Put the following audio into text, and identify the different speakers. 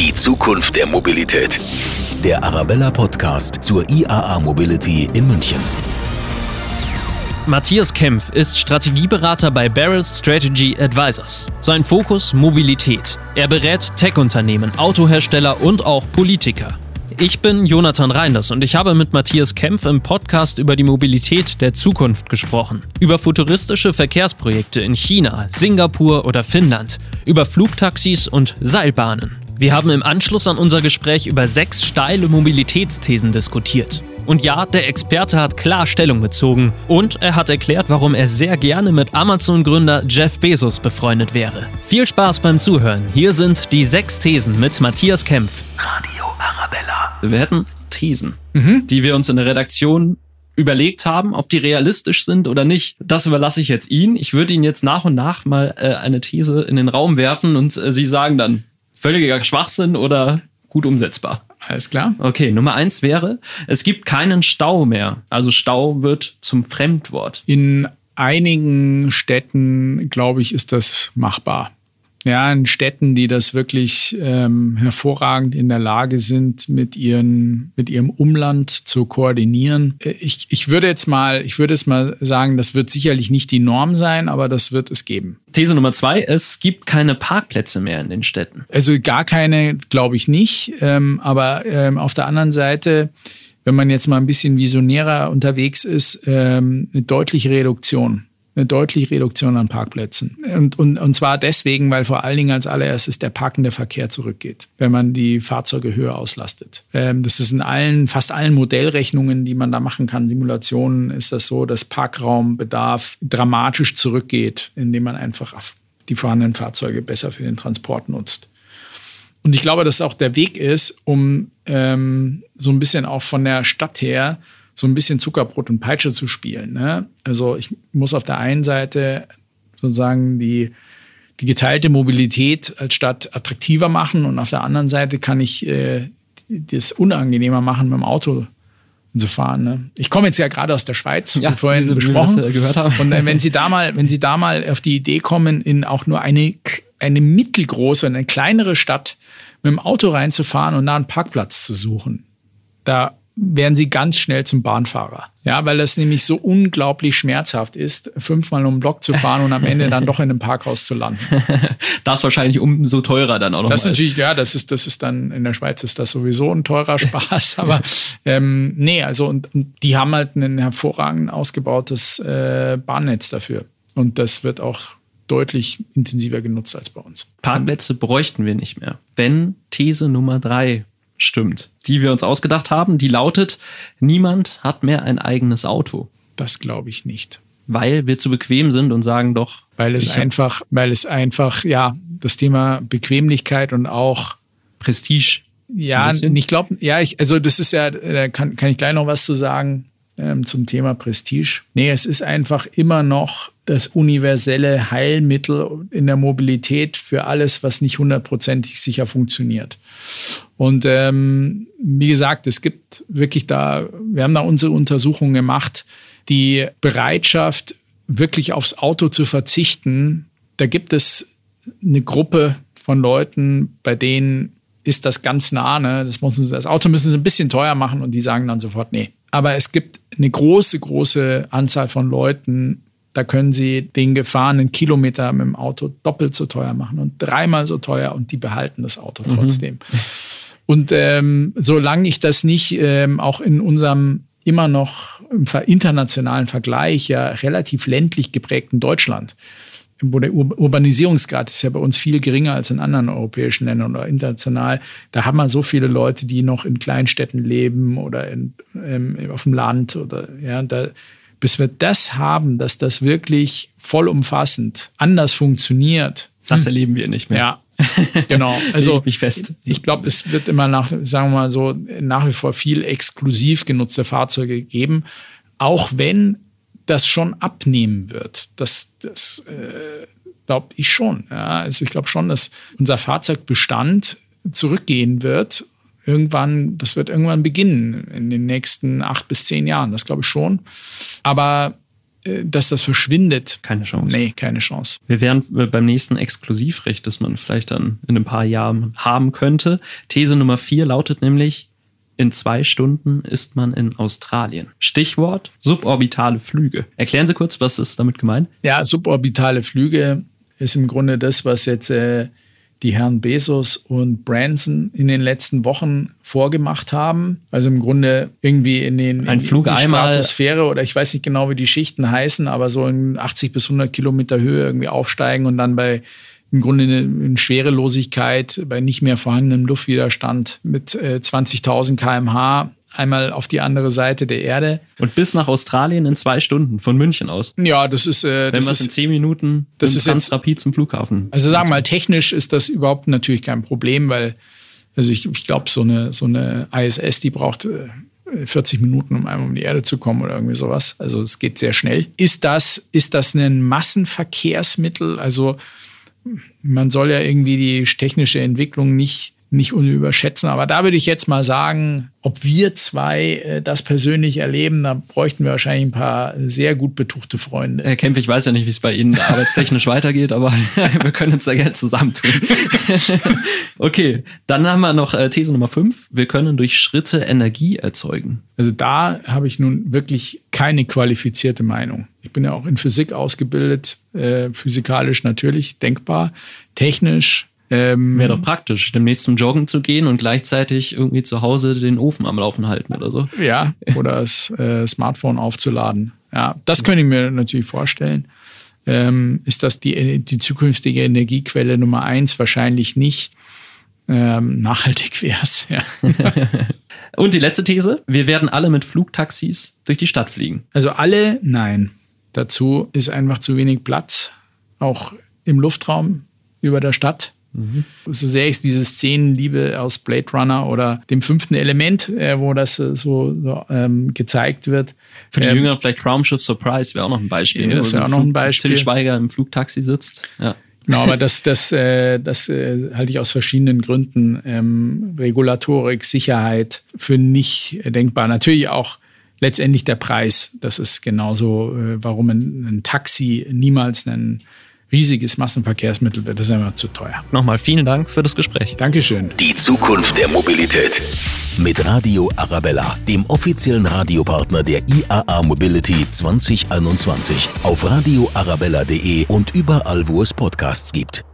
Speaker 1: Die Zukunft der Mobilität. Der Arabella Podcast zur IAA Mobility in München.
Speaker 2: Matthias Kempf ist Strategieberater bei Barrel Strategy Advisors. Sein Fokus Mobilität. Er berät Tech-Unternehmen, Autohersteller und auch Politiker. Ich bin Jonathan Reinders und ich habe mit Matthias Kempf im Podcast über die Mobilität der Zukunft gesprochen. Über futuristische Verkehrsprojekte in China, Singapur oder Finnland. Über Flugtaxis und Seilbahnen. Wir haben im Anschluss an unser Gespräch über sechs steile Mobilitätsthesen diskutiert. Und ja, der Experte hat klar Stellung bezogen und er hat erklärt, warum er sehr gerne mit Amazon-Gründer Jeff Bezos befreundet wäre. Viel Spaß beim Zuhören. Hier sind die sechs Thesen mit Matthias Kempf.
Speaker 1: Radio Arabella.
Speaker 2: Wir hätten Thesen, mhm. die wir uns in der Redaktion überlegt haben, ob die realistisch sind oder nicht. Das überlasse ich jetzt Ihnen. Ich würde Ihnen jetzt nach und nach mal äh, eine These in den Raum werfen und äh, Sie sagen dann völliger Schwachsinn oder gut umsetzbar.
Speaker 3: Alles klar.
Speaker 2: Okay, Nummer eins wäre, es gibt keinen Stau mehr. Also Stau wird zum Fremdwort.
Speaker 3: In einigen Städten, glaube ich, ist das machbar ja, in Städten, die das wirklich ähm, hervorragend in der Lage sind, mit, ihren, mit ihrem Umland zu koordinieren. Äh, ich, ich würde jetzt mal, ich würde es mal sagen, das wird sicherlich nicht die Norm sein, aber das wird es geben.
Speaker 2: These Nummer zwei, es gibt keine Parkplätze mehr in den Städten.
Speaker 3: Also gar keine, glaube ich nicht. Ähm, aber ähm, auf der anderen Seite, wenn man jetzt mal ein bisschen visionärer unterwegs ist, ähm, eine deutliche Reduktion eine deutliche Reduktion an Parkplätzen. Und, und, und zwar deswegen, weil vor allen Dingen als allererstes der parkende Verkehr zurückgeht, wenn man die Fahrzeuge höher auslastet. Ähm, das ist in allen, fast allen Modellrechnungen, die man da machen kann, Simulationen, ist das so, dass Parkraumbedarf dramatisch zurückgeht, indem man einfach die vorhandenen Fahrzeuge besser für den Transport nutzt. Und ich glaube, dass auch der Weg ist, um ähm, so ein bisschen auch von der Stadt her so ein bisschen Zuckerbrot und Peitsche zu spielen. Ne? Also ich muss auf der einen Seite sozusagen die, die geteilte Mobilität als Stadt attraktiver machen und auf der anderen Seite kann ich äh, das unangenehmer machen, mit dem Auto zu fahren. Ne? Ich komme jetzt ja gerade aus der Schweiz, ja, vorhin besprochen. Das, äh, gehört haben. Und äh, wenn Sie da mal, wenn Sie da mal auf die Idee kommen, in auch nur eine, eine mittelgroße, eine kleinere Stadt mit dem Auto reinzufahren und da einen Parkplatz zu suchen, da werden sie ganz schnell zum Bahnfahrer. Ja, weil das nämlich so unglaublich schmerzhaft ist, fünfmal um den Block zu fahren und am Ende dann doch in einem Parkhaus zu landen.
Speaker 2: das ist wahrscheinlich umso teurer dann auch noch.
Speaker 3: Das ist natürlich, ja, das ist, das ist dann, in der Schweiz ist das sowieso ein teurer Spaß, aber ähm, nee, also und, und, die haben halt ein hervorragend ausgebautes äh, Bahnnetz dafür. Und das wird auch deutlich intensiver genutzt als bei uns.
Speaker 2: Parkplätze bräuchten wir nicht mehr. Wenn These Nummer drei stimmt, die wir uns ausgedacht haben. Die lautet, niemand hat mehr ein eigenes Auto.
Speaker 3: Das glaube ich nicht.
Speaker 2: Weil wir zu bequem sind und sagen doch.
Speaker 3: Weil es einfach, weil es einfach, ja, das Thema Bequemlichkeit und auch
Speaker 2: Prestige.
Speaker 3: Ja, ich glaube, ja, ich, also das ist ja, da kann, kann ich gleich noch was zu sagen ähm, zum Thema Prestige. Nee, es ist einfach immer noch das universelle Heilmittel in der Mobilität für alles, was nicht hundertprozentig sicher funktioniert. Und ähm, wie gesagt, es gibt wirklich da, wir haben da unsere Untersuchungen gemacht, die Bereitschaft, wirklich aufs Auto zu verzichten. Da gibt es eine Gruppe von Leuten, bei denen ist das ganz nah. Ne? Das, müssen sie, das Auto müssen sie ein bisschen teuer machen und die sagen dann sofort, nee. Aber es gibt eine große, große Anzahl von Leuten, da können Sie den gefahrenen Kilometer mit dem Auto doppelt so teuer machen und dreimal so teuer und die behalten das Auto mhm. trotzdem. Mhm. Und ähm, solange ich das nicht ähm, auch in unserem immer noch im internationalen Vergleich ja relativ ländlich geprägten Deutschland, wo der Ur Urbanisierungsgrad ist ja bei uns viel geringer als in anderen europäischen Ländern oder international. Da haben wir so viele Leute, die noch in Kleinstädten leben oder in, ähm, auf dem Land oder ja, da, bis wir das haben, dass das wirklich vollumfassend anders funktioniert.
Speaker 2: Das hm. erleben wir nicht mehr.
Speaker 3: Ja, genau.
Speaker 2: Also ich fest.
Speaker 3: Ich glaube, es wird immer nach, sagen wir mal so, nach wie vor viel exklusiv genutzte Fahrzeuge geben, auch wenn das schon abnehmen wird. Das, das äh, glaube ich schon. Ja. Also ich glaube schon, dass unser Fahrzeugbestand zurückgehen wird irgendwann, das wird irgendwann beginnen in den nächsten acht bis zehn Jahren, das glaube ich schon. Aber dass das verschwindet.
Speaker 2: Keine Chance.
Speaker 3: Nee, keine Chance.
Speaker 2: Wir wären äh, beim nächsten Exklusivrecht, das man vielleicht dann in ein paar Jahren haben könnte. These Nummer vier lautet nämlich, in zwei Stunden ist man in Australien. Stichwort suborbitale Flüge. Erklären Sie kurz, was ist damit gemeint?
Speaker 3: Ja, suborbitale Flüge ist im Grunde das, was jetzt äh, die Herren Bezos und Branson in den letzten Wochen vorgemacht haben. Also im Grunde irgendwie in den
Speaker 2: Ein
Speaker 3: in,
Speaker 2: Flug
Speaker 3: in die Stratosphäre oder ich weiß nicht genau, wie die Schichten heißen, aber so in 80 bis 100 Kilometer Höhe irgendwie aufsteigen und dann bei im Grunde in Schwerelosigkeit, bei nicht mehr vorhandenem Luftwiderstand mit äh, 20.000 km/h einmal auf die andere Seite der Erde.
Speaker 2: Und bis nach Australien in zwei Stunden von München aus.
Speaker 3: Ja, das ist, äh,
Speaker 2: Wenn wir es in zehn Minuten
Speaker 3: das ist jetzt-
Speaker 2: Transrapid zum Flughafen.
Speaker 3: Also sagen wir mal, technisch ist das überhaupt natürlich kein Problem, weil also ich, ich glaube, so eine, so eine ISS, die braucht äh, 40 Minuten, um einmal um die Erde zu kommen oder irgendwie sowas. Also es geht sehr schnell. Ist das, ist das ein Massenverkehrsmittel? Also man soll ja irgendwie die technische Entwicklung nicht, nicht überschätzen. Aber da würde ich jetzt mal sagen, ob wir zwei äh, das persönlich erleben, da bräuchten wir wahrscheinlich ein paar sehr gut betuchte Freunde.
Speaker 2: Herr Kempf, ich weiß ja nicht, wie es bei Ihnen arbeitstechnisch weitergeht, aber wir können uns da gerne zusammentun. okay, dann haben wir noch äh, These Nummer 5. Wir können durch Schritte Energie erzeugen.
Speaker 3: Also da habe ich nun wirklich keine qualifizierte Meinung. Ich bin ja auch in Physik ausgebildet, äh, physikalisch natürlich denkbar, technisch. Ähm,
Speaker 2: Wäre doch praktisch, demnächst zum Joggen zu gehen und gleichzeitig irgendwie zu Hause den Ofen am Laufen halten oder so.
Speaker 3: Ja, oder das äh, Smartphone aufzuladen. Ja, das könnte ich mir natürlich vorstellen. Ähm, ist das die, die zukünftige Energiequelle Nummer eins? Wahrscheinlich nicht. Ähm, nachhaltig wäre es, ja.
Speaker 2: Und die letzte These, wir werden alle mit Flugtaxis durch die Stadt fliegen.
Speaker 3: Also alle, nein. Dazu ist einfach zu wenig Platz, auch im Luftraum über der Stadt. So sehr ich diese Szenen liebe aus Blade Runner oder dem fünften Element, äh, wo das äh, so, so ähm, gezeigt wird.
Speaker 2: Für die
Speaker 3: Ähm,
Speaker 2: Jüngeren vielleicht Traumschiff Surprise wäre auch noch ein Beispiel.
Speaker 3: Ja, das
Speaker 2: wo
Speaker 3: wäre auch noch ein Beispiel.
Speaker 2: Till Schweiger im Flugtaxi sitzt. Ja.
Speaker 3: Genau, aber das, das, äh, das äh, halte ich aus verschiedenen Gründen. Ähm, Regulatorik, Sicherheit für nicht denkbar. Natürlich auch letztendlich der Preis. Das ist genauso, äh, warum ein, ein Taxi niemals ein riesiges Massenverkehrsmittel wird. Das ist einfach zu teuer.
Speaker 2: Nochmal vielen Dank für das Gespräch.
Speaker 3: Dankeschön.
Speaker 1: Die Zukunft der Mobilität. Mit Radio Arabella, dem offiziellen Radiopartner der IAA Mobility 2021. Auf radioarabella.de und überall, wo es Podcasts gibt.